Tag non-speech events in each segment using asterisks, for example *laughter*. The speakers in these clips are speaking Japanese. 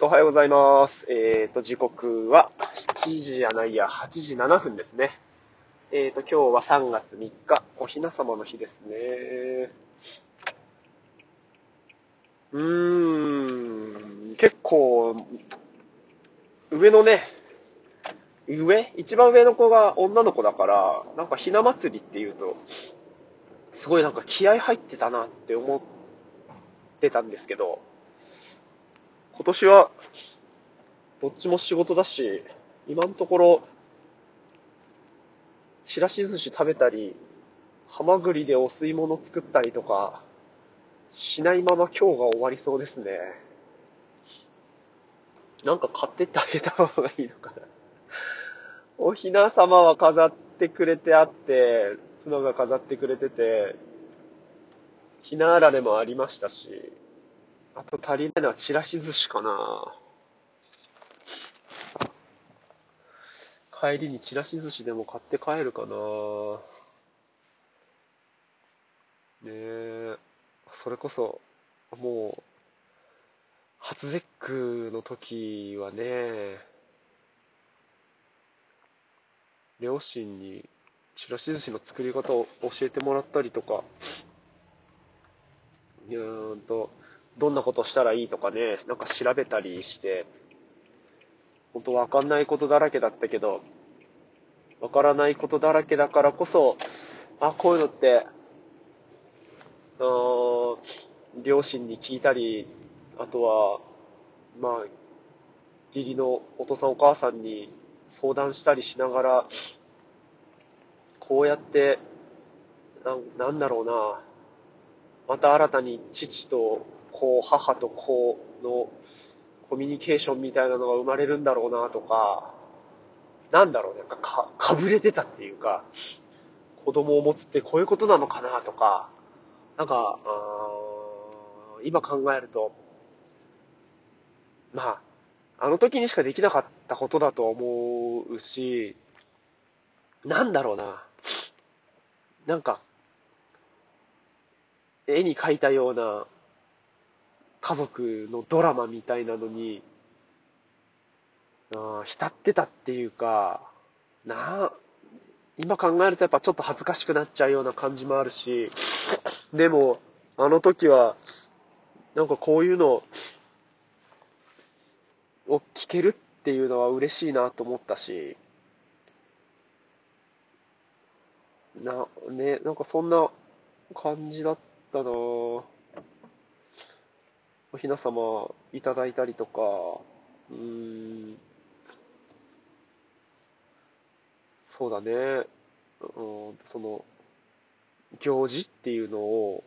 おはようございます。えっ、と、時刻は7時やないや、8時7分ですね。えっ、と、今日は3月3日、おひな様の日ですね。うーん、結構、上のね、上？一番上の子が女の子だから、なんかひな祭りっていうと、すごいなんか気合入ってたなって思ってたんですけど、今年は、どっちも仕事だし、今のところ、ちらし寿司食べたり、ハマグリでお吸い物作ったりとか、しないまま今日が終わりそうですね。なんか買ってってあげた方がいいのかな。おひな様は飾ってくれてあって、妻が飾ってくれてて、ひなあられもありましたし、あと足りないのはちらし寿司かな。帰りにちらし寿司でも買って帰るかな。ねえ、それこそ、もう、初節句の時はね、両親にちらし寿司の作り方を教えてもらったりとか、うーんと、どんなことしたらいいとかね、なんか調べたりして、本当わかんないことだらけだったけど、わからないことだらけだからこそ、あ、こういうのって、あ両親に聞いたり、あとは、まあ、義理のお父さんお母さんに相談したりしながら、こうやって、ななんだろうな、また新たに父と子、母と子のコミュニケーションみたいなのが生まれるんだろうなとか、なんだろうね、なんかか、かぶれてたっていうか、子供を持つってこういうことなのかなとか、なんか、今考えると、まあ、あの時にしかできなかったことだと思うし、なんだろうな、なんか、絵に描いたような家族のドラマみたいなのに、あー浸ってたっていうか、な、今考えるとやっぱちょっと恥ずかしくなっちゃうような感じもあるし、でも、あの時は、なんかこういうのを聞けるっていうのは嬉しいなと思ったし、な、ね、なんかそんな感じだったなぁ。おひな様いただいたりとか、うーん、そうだね、うん、その、行事っていうのを、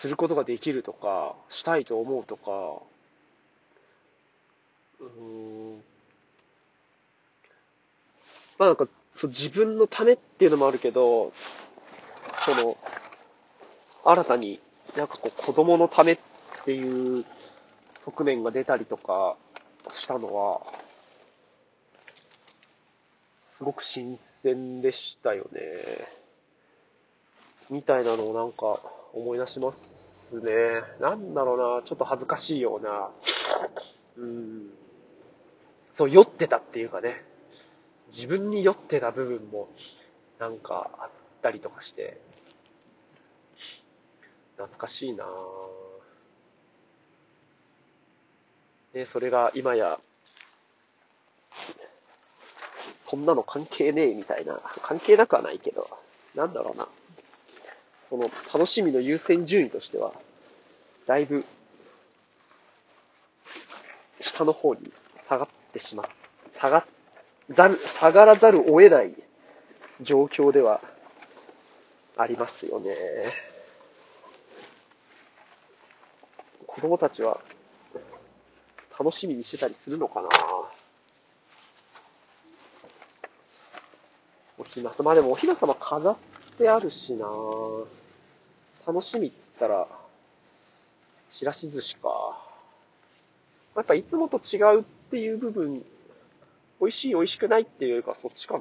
することができるとか、したいと思うとか、うーん、まあなんか、そう自分のためっていうのもあるけど、その、新たになんかこう子供のためっていう側面が出たりとかしたのは、すごく新鮮でしたよね。みたいなのをなんか思い出しますね。なんだろうな、ちょっと恥ずかしいような、うん、そう、酔ってたっていうかね、自分に酔ってた部分もなんかあったりとかして、懐かしいなぁ。で、それが今や、そんなの関係ねえみたいな、関係なくはないけど、なんだろうな。その楽しみの優先順位としては、だいぶ、下の方に下がってしまっ、下がざる、下がらざるを得ない状況ではありますよね。子供たちは楽しみにしてたりするのかなおひな様、まあでもおひな様飾ってあるしな楽しみっつったら、ちらし寿司か。やっぱいつもと違うっていう部分、美味しい美味しくないっていうよりかそっちかな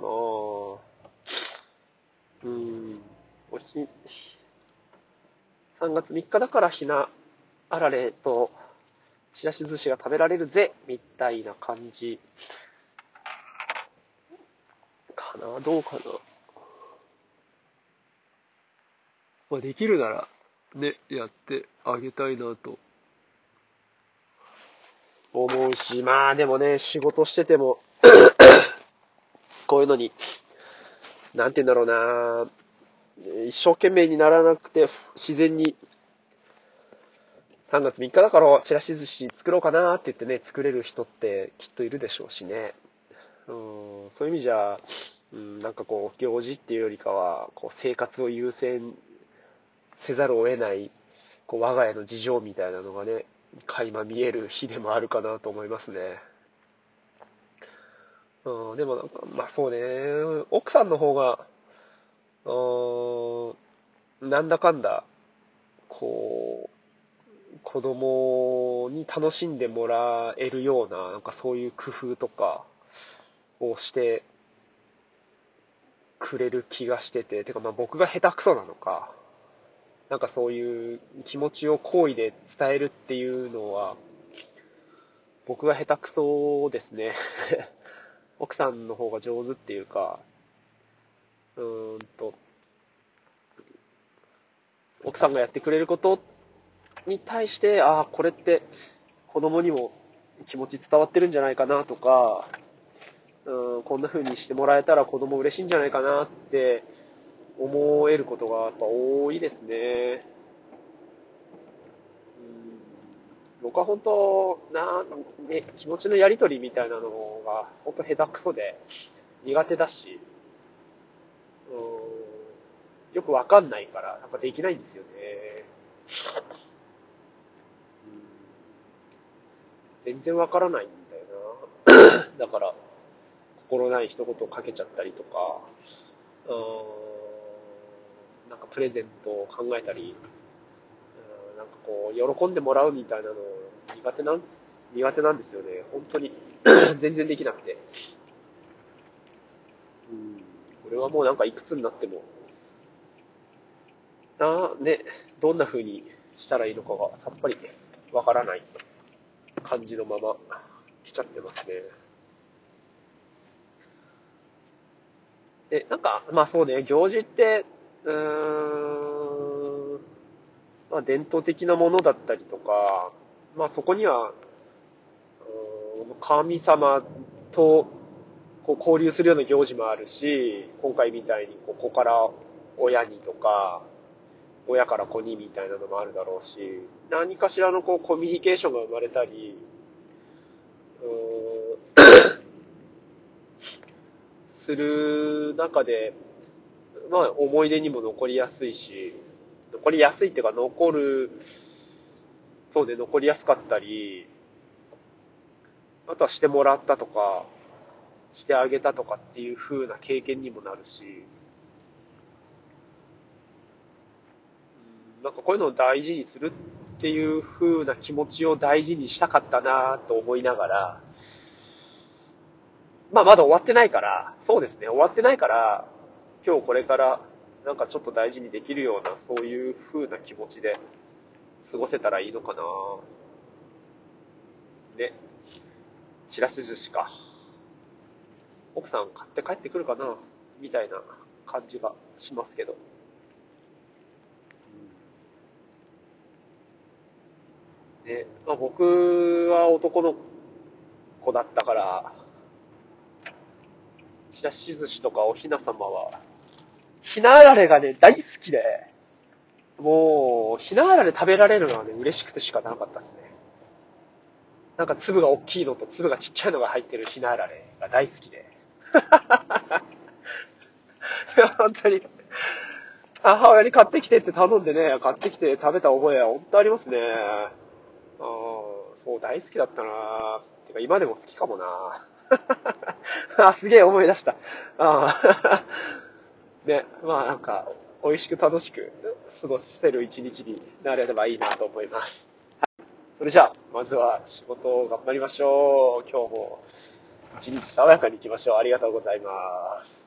うん。おひ、3月3日だからひなあられとちらし寿司が食べられるぜみたいな感じ。かな？どうかな？まあ、できるなら、ね、やってあげたいなと。思うし、まあでもね、仕事しててもこういうのに、なんて言うんだろうな。一生懸命にならなくて、自然に、3月3日だからちらし寿司作ろうかなって言ってね、作れる人ってきっといるでしょうしね。うん、そういう意味じゃ、うん、なんかこう、行事っていうよりかは、こう、生活を優先せざるを得ない、こう、我が家の事情みたいなのがね、垣間見える日でもあるかなと思いますね。うん、でもなんか、まあそうね、奥さんの方が、うん、なんだかんだ、こう、子供に楽しんでもらえるような、なんかそういう工夫とかをしてくれる気がしてて、てかまあ僕が下手くそなのか、なんかそういう気持ちを好意で伝えるっていうのは、僕が下手くそですね。*laughs* 奥さんの方が上手っていうか、うーんと、奥さんがやってくれることに対して、ああ、これって子供にも気持ち伝わってるんじゃないかなとか、うん、こんな風にしてもらえたら子供嬉しいんじゃないかなって思えることがやっぱ多いですね。うん僕は本当、な、ね、気持ちのやりとりみたいなのが、本当下手くそで、苦手だし、うん、よくわかんないから、なんかできないんですよね。うん、全然わからないんだよな。*coughs* だから、心ない一言をかけちゃったりとか、うん、なんかプレゼントを考えたり、なんかこう、喜んでもらうみたいなの苦手なん、苦手なんですよね。本当に *coughs* 全然できなくて。うん。これはもうなんかいくつになっても、な、ね、どんな風にしたらいいのかがさっぱりわからない感じのまま来ちゃってますね。で、なんか、まあそうね、行事って、うーん、まあ伝統的なものだったりとか、まあそこには、神様とこう交流するような行事もあるし、今回みたいにこう子から親にとか、親から子にみたいなのもあるだろうし、何かしらのこうコミュニケーションが生まれたり、*coughs* する中で、まあ思い出にも残りやすいし、残りやすいっていうか残るそうで残りやすかったり、あとはしてもらったとか、してあげたとかっていう風な経験にもなるし、なんかこういうのを大事にするっていう風な気持ちを大事にしたかったなと思いながら、まあまだ終わってないから、そうですね、終わってないから、今日これからなんかちょっと大事にできるような、そういう風な気持ちで過ごせたらいいのかなね。ちらし寿司か。奥さん買って帰ってくるかなみたいな感じがしますけど。ね、まあ、僕は男の子だったから、ちらし寿司とかおひな様は、ひなあられがね、大好きで、もう、ひなあられ食べられるのはね、嬉しくてしかなかったですね。なんか粒が大きいのと粒がちっちゃいのが入ってるひなあられが大好きで。いや、本当に。母親に買ってきてって頼んでね、買ってきて食べた覚えは本当ありますね。そう、大好きだったなてか今でも好きかもな *laughs* あ、すげえ思い出した。あ *laughs* ね、まあなんか、美味しく楽しく過ごせる一日になれればいいなと思います。はい。それじゃあ、まずは仕事を頑張りましょう。今日も一日爽やかに行きましょう。ありがとうございます。